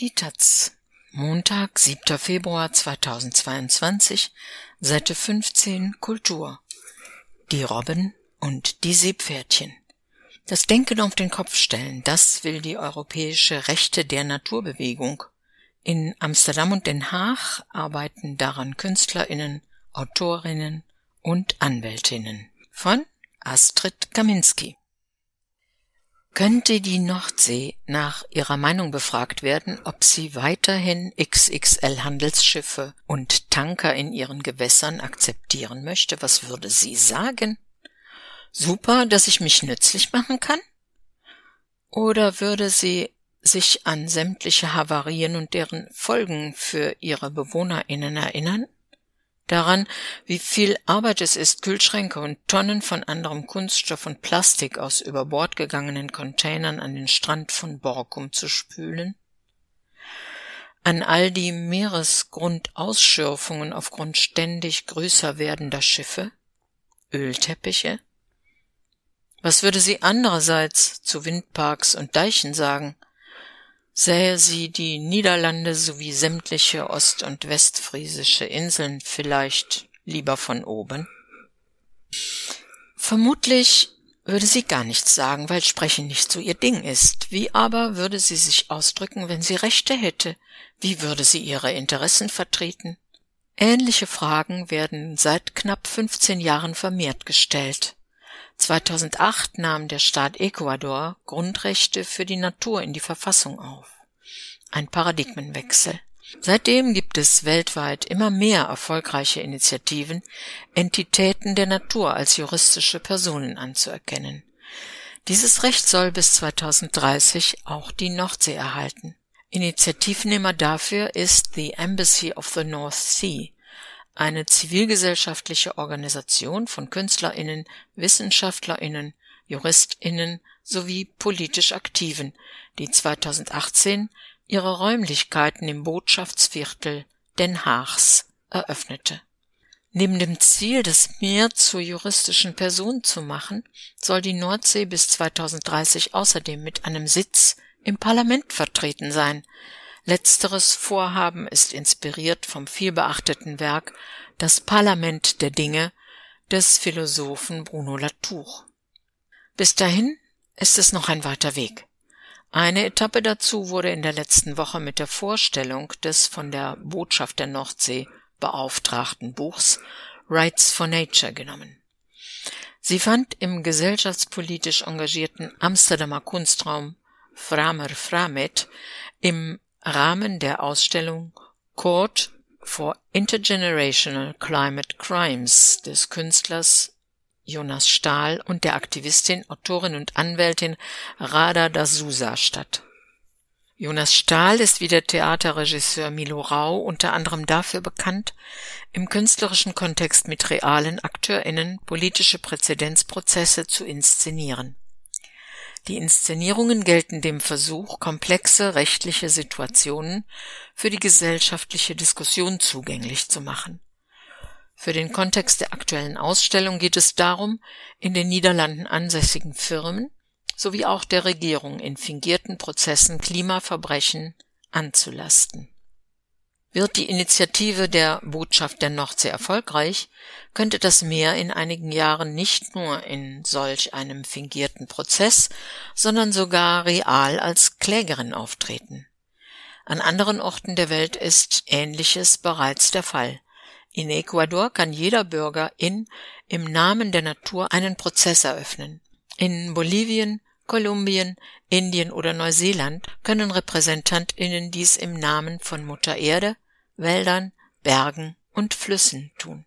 Die Taz. Montag, 7. Februar 2022, Seite 15 Kultur. Die Robben und die Seepferdchen. Das Denken auf den Kopf stellen, das will die europäische Rechte der Naturbewegung. In Amsterdam und Den Haag arbeiten daran Künstlerinnen, Autorinnen und Anwältinnen. Von Astrid Kaminski. Könnte die Nordsee nach ihrer Meinung befragt werden, ob sie weiterhin XXL-Handelsschiffe und Tanker in ihren Gewässern akzeptieren möchte, was würde sie sagen? Super, dass ich mich nützlich machen kann? Oder würde sie sich an sämtliche Havarien und deren Folgen für ihre BewohnerInnen erinnern? Daran, wie viel Arbeit es ist, Kühlschränke und Tonnen von anderem Kunststoff und Plastik aus über Bord gegangenen Containern an den Strand von Borkum zu spülen? An all die Meeresgrundausschürfungen aufgrund ständig größer werdender Schiffe? Ölteppiche? Was würde sie andererseits zu Windparks und Deichen sagen? Sähe sie die Niederlande sowie sämtliche ost- und westfriesische Inseln vielleicht lieber von oben? Vermutlich würde sie gar nichts sagen, weil Sprechen nicht so ihr Ding ist. Wie aber würde sie sich ausdrücken, wenn sie Rechte hätte? Wie würde sie ihre Interessen vertreten? Ähnliche Fragen werden seit knapp 15 Jahren vermehrt gestellt. 2008 nahm der Staat Ecuador Grundrechte für die Natur in die Verfassung auf. Ein Paradigmenwechsel. Seitdem gibt es weltweit immer mehr erfolgreiche Initiativen, Entitäten der Natur als juristische Personen anzuerkennen. Dieses Recht soll bis 2030 auch die Nordsee erhalten. Initiativnehmer dafür ist the Embassy of the North Sea, eine zivilgesellschaftliche Organisation von Künstlerinnen, Wissenschaftlerinnen, Juristinnen sowie politisch Aktiven, die 2018 ihre Räumlichkeiten im Botschaftsviertel Den Haags eröffnete. Neben dem Ziel, das Meer zur juristischen Person zu machen, soll die Nordsee bis 2030 außerdem mit einem Sitz im Parlament vertreten sein, Letzteres Vorhaben ist inspiriert vom vielbeachteten Werk Das Parlament der Dinge des Philosophen Bruno Latour. Bis dahin ist es noch ein weiter Weg. Eine Etappe dazu wurde in der letzten Woche mit der Vorstellung des von der Botschaft der Nordsee beauftragten Buchs Rights for Nature genommen. Sie fand im gesellschaftspolitisch engagierten Amsterdamer Kunstraum Framer Framet im Rahmen der Ausstellung Court for Intergenerational Climate Crimes des Künstlers Jonas Stahl und der Aktivistin, Autorin und Anwältin Rada D'Souza statt. Jonas Stahl ist wie der Theaterregisseur Milo Rau unter anderem dafür bekannt, im künstlerischen Kontext mit realen AkteurInnen politische Präzedenzprozesse zu inszenieren die Inszenierungen gelten dem Versuch, komplexe rechtliche Situationen für die gesellschaftliche Diskussion zugänglich zu machen. Für den Kontext der aktuellen Ausstellung geht es darum, in den Niederlanden ansässigen Firmen sowie auch der Regierung in fingierten Prozessen Klimaverbrechen anzulasten wird die Initiative der Botschaft der Nordsee erfolgreich, könnte das Meer in einigen Jahren nicht nur in solch einem fingierten Prozess, sondern sogar real als Klägerin auftreten. An anderen Orten der Welt ist Ähnliches bereits der Fall. In Ecuador kann jeder Bürger in im Namen der Natur einen Prozess eröffnen. In Bolivien, Kolumbien, Indien oder Neuseeland können Repräsentantinnen dies im Namen von Mutter Erde, Wäldern, Bergen und Flüssen tun.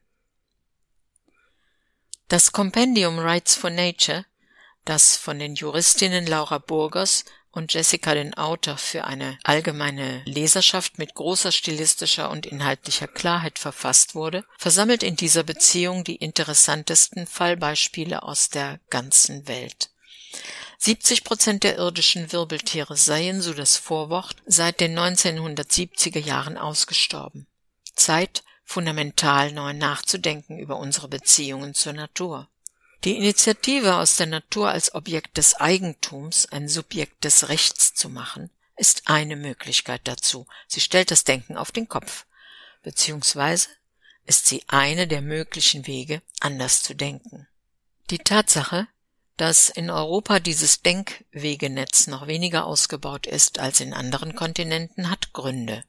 Das Kompendium Rights for Nature, das von den Juristinnen Laura Burgers und Jessica den Autor für eine allgemeine Leserschaft mit großer stilistischer und inhaltlicher Klarheit verfasst wurde, versammelt in dieser Beziehung die interessantesten Fallbeispiele aus der ganzen Welt. 70 Prozent der irdischen Wirbeltiere seien, so das Vorwort, seit den 1970er Jahren ausgestorben. Zeit, fundamental neu nachzudenken über unsere Beziehungen zur Natur. Die Initiative aus der Natur als Objekt des Eigentums, ein Subjekt des Rechts zu machen, ist eine Möglichkeit dazu. Sie stellt das Denken auf den Kopf. Beziehungsweise ist sie eine der möglichen Wege, anders zu denken. Die Tatsache, dass in Europa dieses Denkwegenetz noch weniger ausgebaut ist als in anderen Kontinenten, hat Gründe.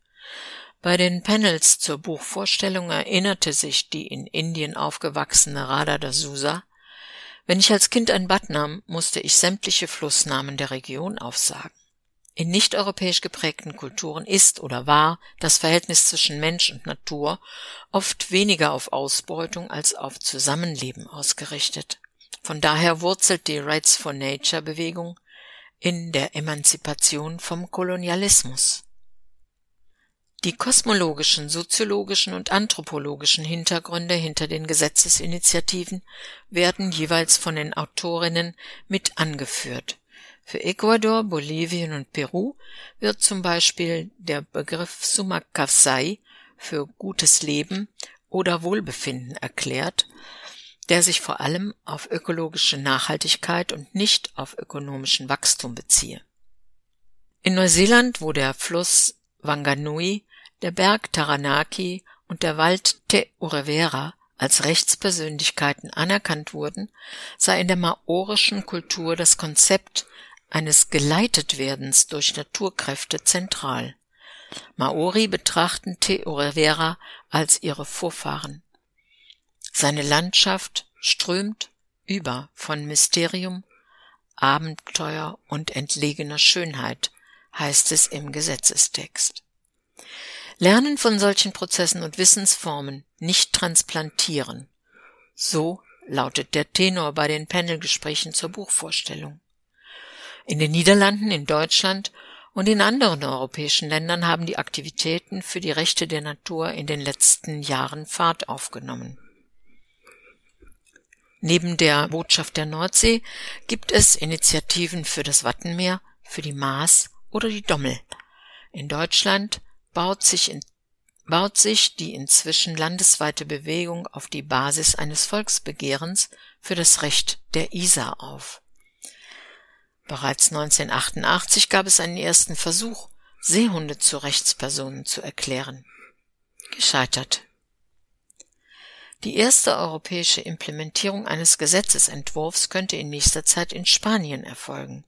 Bei den Panels zur Buchvorstellung erinnerte sich die in Indien aufgewachsene Radha D'Souza, wenn ich als Kind ein Bad nahm, musste ich sämtliche Flussnamen der Region aufsagen. In nicht-europäisch geprägten Kulturen ist oder war das Verhältnis zwischen Mensch und Natur oft weniger auf Ausbeutung als auf Zusammenleben ausgerichtet. Von daher wurzelt die Rights for Nature Bewegung in der Emanzipation vom Kolonialismus. Die kosmologischen, soziologischen und anthropologischen Hintergründe hinter den Gesetzesinitiativen werden jeweils von den Autorinnen mit angeführt. Für Ecuador, Bolivien und Peru wird zum Beispiel der Begriff Sumakasai für gutes Leben oder Wohlbefinden erklärt, der sich vor allem auf ökologische Nachhaltigkeit und nicht auf ökonomischen Wachstum beziehe. In Neuseeland, wo der Fluss Wanganui der Berg Taranaki und der Wald Te Urevera als Rechtspersönlichkeiten anerkannt wurden, sei in der maorischen Kultur das Konzept eines Geleitetwerdens durch Naturkräfte zentral. Maori betrachten Te Urevera als ihre Vorfahren. Seine Landschaft strömt über von Mysterium, Abenteuer und entlegener Schönheit, heißt es im Gesetzestext. Lernen von solchen Prozessen und Wissensformen, nicht transplantieren. So lautet der Tenor bei den Panelgesprächen zur Buchvorstellung. In den Niederlanden, in Deutschland und in anderen europäischen Ländern haben die Aktivitäten für die Rechte der Natur in den letzten Jahren Fahrt aufgenommen. Neben der Botschaft der Nordsee gibt es Initiativen für das Wattenmeer, für die Maas oder die Dommel. In Deutschland baut sich, in, baut sich die inzwischen landesweite Bewegung auf die Basis eines Volksbegehrens für das Recht der Isar auf. Bereits 1988 gab es einen ersten Versuch, Seehunde zu Rechtspersonen zu erklären. Gescheitert. Die erste europäische Implementierung eines Gesetzesentwurfs könnte in nächster Zeit in Spanien erfolgen.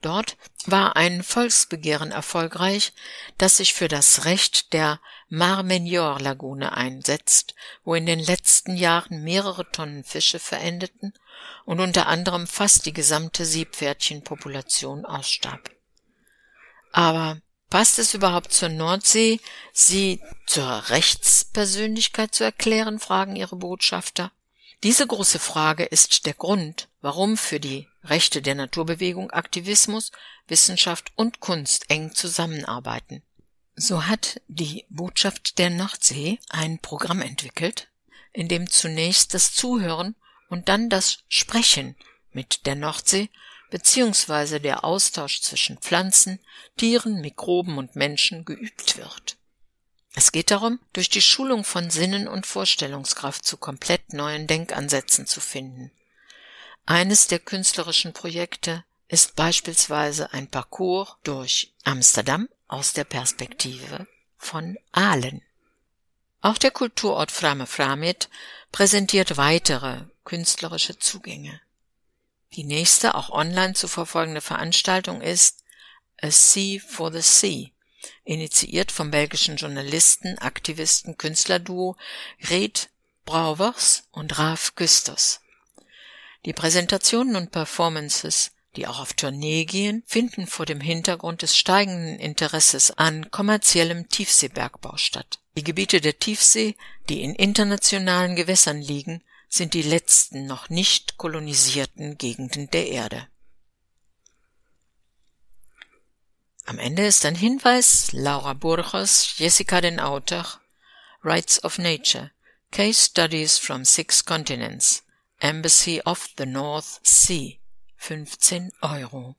Dort war ein Volksbegehren erfolgreich, das sich für das Recht der Mar Menor Lagune einsetzt, wo in den letzten Jahren mehrere Tonnen Fische verendeten und unter anderem fast die gesamte Seepferdchenpopulation ausstarb. Aber passt es überhaupt zur Nordsee, sie zur Rechtspersönlichkeit zu erklären, fragen ihre Botschafter. Diese große Frage ist der Grund, warum für die Rechte der Naturbewegung Aktivismus, Wissenschaft und Kunst eng zusammenarbeiten. So hat die Botschaft der Nordsee ein Programm entwickelt, in dem zunächst das Zuhören und dann das Sprechen mit der Nordsee beziehungsweise der Austausch zwischen Pflanzen, Tieren, Mikroben und Menschen geübt wird. Es geht darum, durch die Schulung von Sinnen und Vorstellungskraft zu komplett neuen Denkansätzen zu finden. Eines der künstlerischen Projekte ist beispielsweise ein Parcours durch Amsterdam aus der Perspektive von Aalen. Auch der Kulturort Frame Framit präsentiert weitere künstlerische Zugänge. Die nächste, auch online zu verfolgende Veranstaltung ist A Sea for the Sea, initiiert vom belgischen Journalisten, Aktivisten, Künstlerduo Red Brouwers und Raaf Küsters. Die Präsentationen und Performances, die auch auf Tournee gehen, finden vor dem Hintergrund des steigenden Interesses an kommerziellem Tiefseebergbau statt. Die Gebiete der Tiefsee, die in internationalen Gewässern liegen, sind die letzten noch nicht kolonisierten Gegenden der Erde. Am Ende ist ein Hinweis Laura Burgos, Jessica den Autor, Rights of Nature, Case Studies from Six Continents, Embassy of the North Sea, 15 Euro.